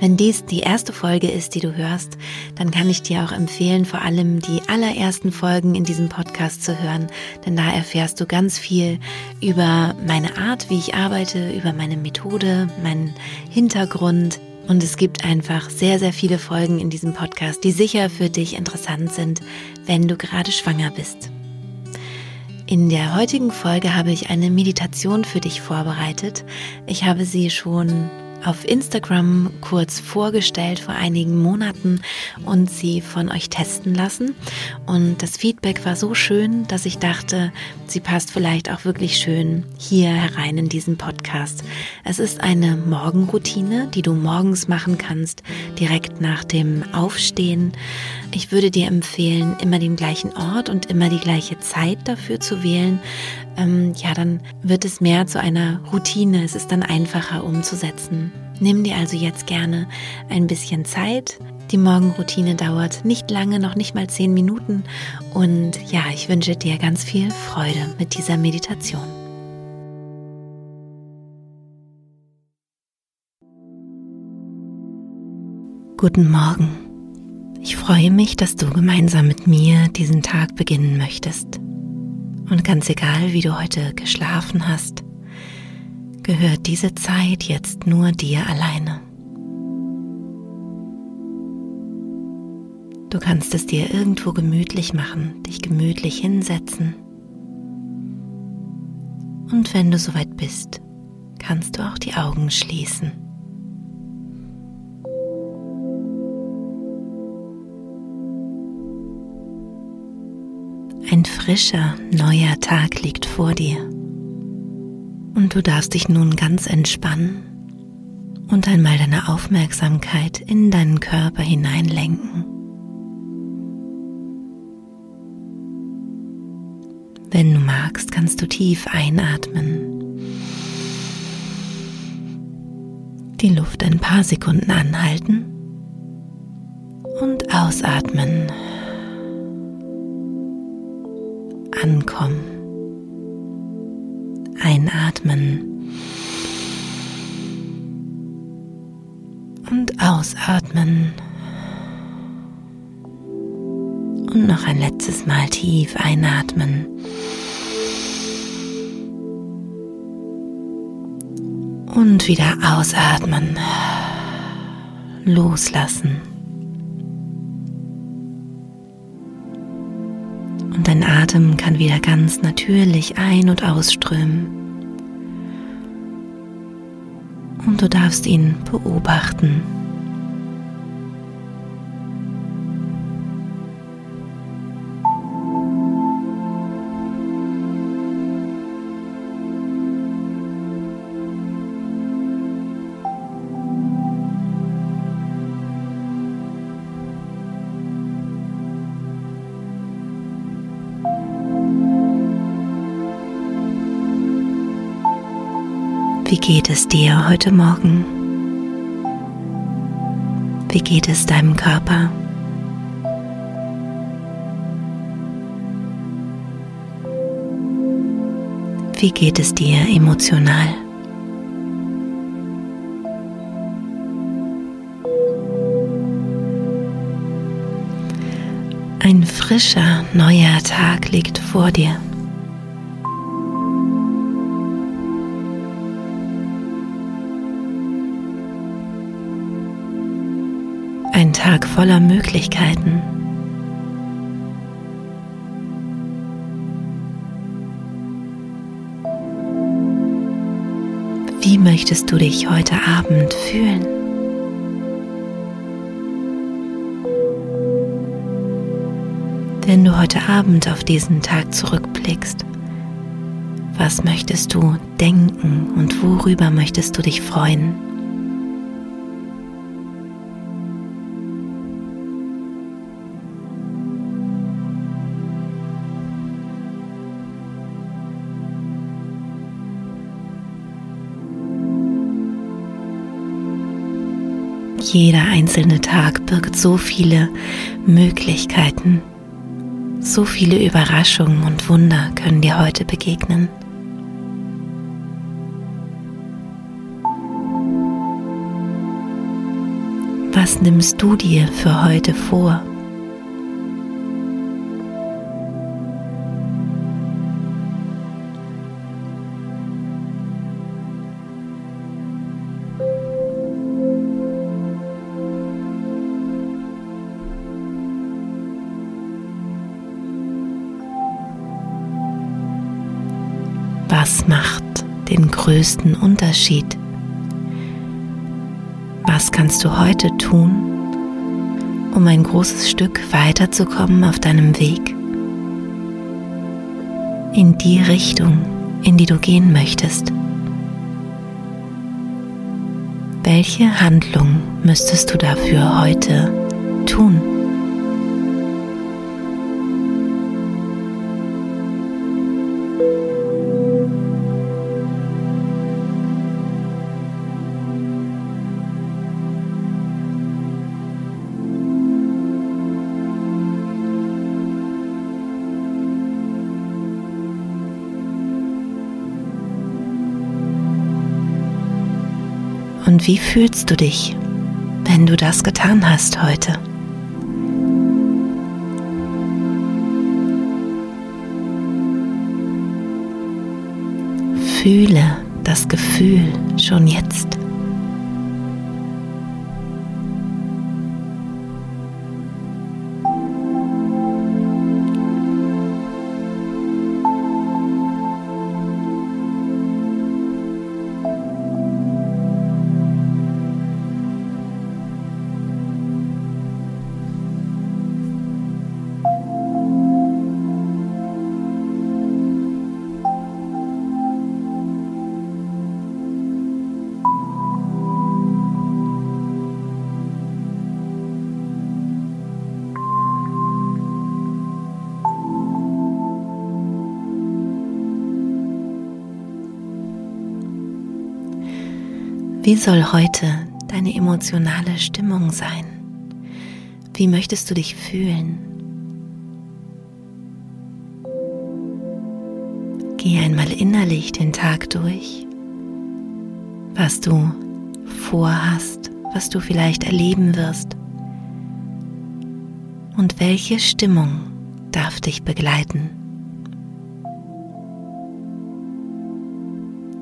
Wenn dies die erste Folge ist, die du hörst, dann kann ich dir auch empfehlen, vor allem die allerersten Folgen in diesem Podcast zu hören, denn da erfährst du ganz viel über meine Art, wie ich arbeite, über meine Methode, meinen Hintergrund. Und es gibt einfach sehr, sehr viele Folgen in diesem Podcast, die sicher für dich interessant sind, wenn du gerade schwanger bist. In der heutigen Folge habe ich eine Meditation für dich vorbereitet. Ich habe sie schon auf Instagram kurz vorgestellt vor einigen Monaten und sie von euch testen lassen. Und das Feedback war so schön, dass ich dachte, sie passt vielleicht auch wirklich schön hier herein in diesen Podcast. Es ist eine Morgenroutine, die du morgens machen kannst, direkt nach dem Aufstehen. Ich würde dir empfehlen, immer den gleichen Ort und immer die gleiche Zeit dafür zu wählen. Ähm, ja, dann wird es mehr zu einer Routine. Es ist dann einfacher umzusetzen. Nimm dir also jetzt gerne ein bisschen Zeit. Die Morgenroutine dauert nicht lange, noch nicht mal zehn Minuten. Und ja, ich wünsche dir ganz viel Freude mit dieser Meditation. Guten Morgen. Ich freue mich, dass du gemeinsam mit mir diesen Tag beginnen möchtest. Und ganz egal, wie du heute geschlafen hast, gehört diese Zeit jetzt nur dir alleine. Du kannst es dir irgendwo gemütlich machen, dich gemütlich hinsetzen. Und wenn du soweit bist, kannst du auch die Augen schließen. Ein frischer, neuer Tag liegt vor dir. Und du darfst dich nun ganz entspannen und einmal deine Aufmerksamkeit in deinen Körper hineinlenken. Wenn du magst, kannst du tief einatmen, die Luft ein paar Sekunden anhalten und ausatmen ankommen. Einatmen und ausatmen. Und noch ein letztes Mal tief einatmen. Und wieder ausatmen. Loslassen. Wieder ganz natürlich ein- und ausströmen. Und du darfst ihn beobachten. Wie geht es dir heute Morgen? Wie geht es deinem Körper? Wie geht es dir emotional? Ein frischer, neuer Tag liegt vor dir. Ein Tag voller Möglichkeiten. Wie möchtest du dich heute Abend fühlen? Wenn du heute Abend auf diesen Tag zurückblickst, was möchtest du denken und worüber möchtest du dich freuen? Jeder einzelne Tag birgt so viele Möglichkeiten. So viele Überraschungen und Wunder können dir heute begegnen. Was nimmst du dir für heute vor? Was macht den größten Unterschied? Was kannst du heute tun, um ein großes Stück weiterzukommen auf deinem Weg? In die Richtung, in die du gehen möchtest. Welche Handlung müsstest du dafür heute tun? Und wie fühlst du dich, wenn du das getan hast heute? Fühle das Gefühl schon jetzt. Wie soll heute deine emotionale Stimmung sein? Wie möchtest du dich fühlen? Geh einmal innerlich den Tag durch, was du vorhast, was du vielleicht erleben wirst und welche Stimmung darf dich begleiten.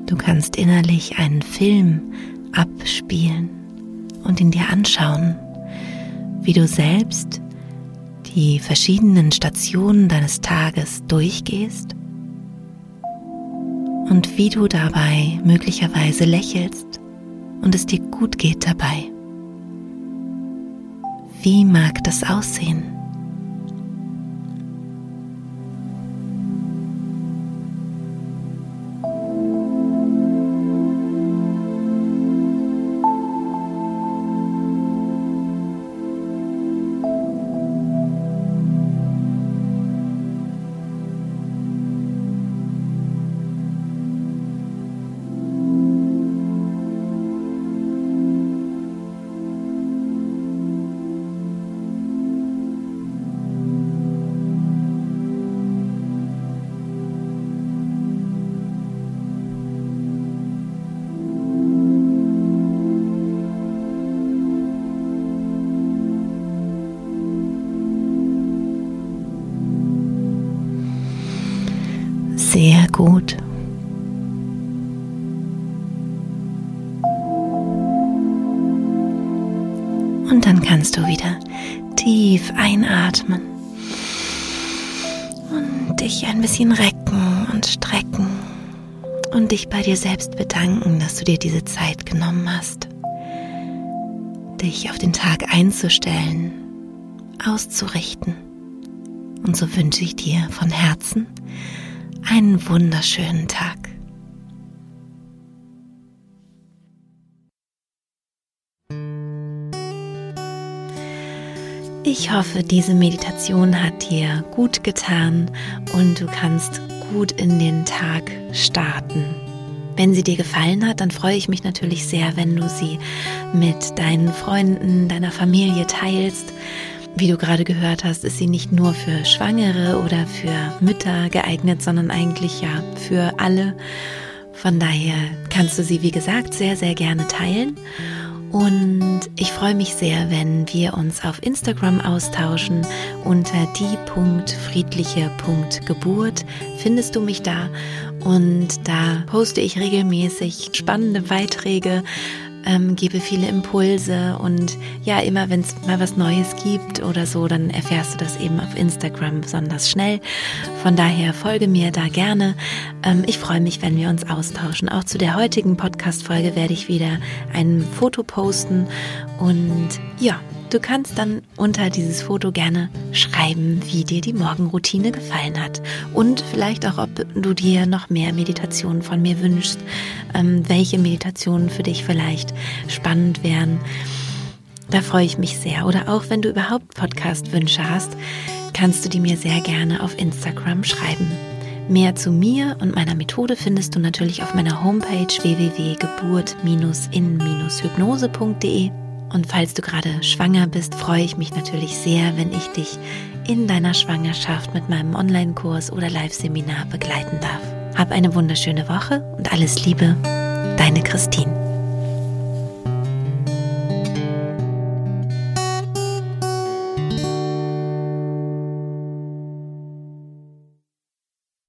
Du kannst innerlich einen Film abspielen und ihn dir anschauen, wie du selbst die verschiedenen Stationen deines Tages durchgehst und wie du dabei möglicherweise lächelst und es dir gut geht dabei. Wie mag das aussehen? Sehr gut. Und dann kannst du wieder tief einatmen und dich ein bisschen recken und strecken und dich bei dir selbst bedanken, dass du dir diese Zeit genommen hast, dich auf den Tag einzustellen, auszurichten. Und so wünsche ich dir von Herzen, einen wunderschönen Tag. Ich hoffe, diese Meditation hat dir gut getan und du kannst gut in den Tag starten. Wenn sie dir gefallen hat, dann freue ich mich natürlich sehr, wenn du sie mit deinen Freunden, deiner Familie teilst. Wie du gerade gehört hast, ist sie nicht nur für Schwangere oder für Mütter geeignet, sondern eigentlich ja für alle. Von daher kannst du sie, wie gesagt, sehr, sehr gerne teilen. Und ich freue mich sehr, wenn wir uns auf Instagram austauschen. Unter die.friedliche.geburt findest du mich da. Und da poste ich regelmäßig spannende Beiträge ähm, gebe viele Impulse und ja, immer wenn es mal was Neues gibt oder so, dann erfährst du das eben auf Instagram besonders schnell. Von daher folge mir da gerne. Ähm, ich freue mich, wenn wir uns austauschen. Auch zu der heutigen Podcast-Folge werde ich wieder ein Foto posten und ja, Du kannst dann unter dieses Foto gerne schreiben, wie dir die Morgenroutine gefallen hat und vielleicht auch, ob du dir noch mehr Meditationen von mir wünschst, ähm, welche Meditationen für dich vielleicht spannend wären. Da freue ich mich sehr. Oder auch wenn du überhaupt Podcast-Wünsche hast, kannst du die mir sehr gerne auf Instagram schreiben. Mehr zu mir und meiner Methode findest du natürlich auf meiner Homepage www.geburt-in-hypnose.de. Und falls du gerade schwanger bist, freue ich mich natürlich sehr, wenn ich dich in deiner Schwangerschaft mit meinem Online-Kurs oder Live-Seminar begleiten darf. Hab eine wunderschöne Woche und alles Liebe, deine Christine.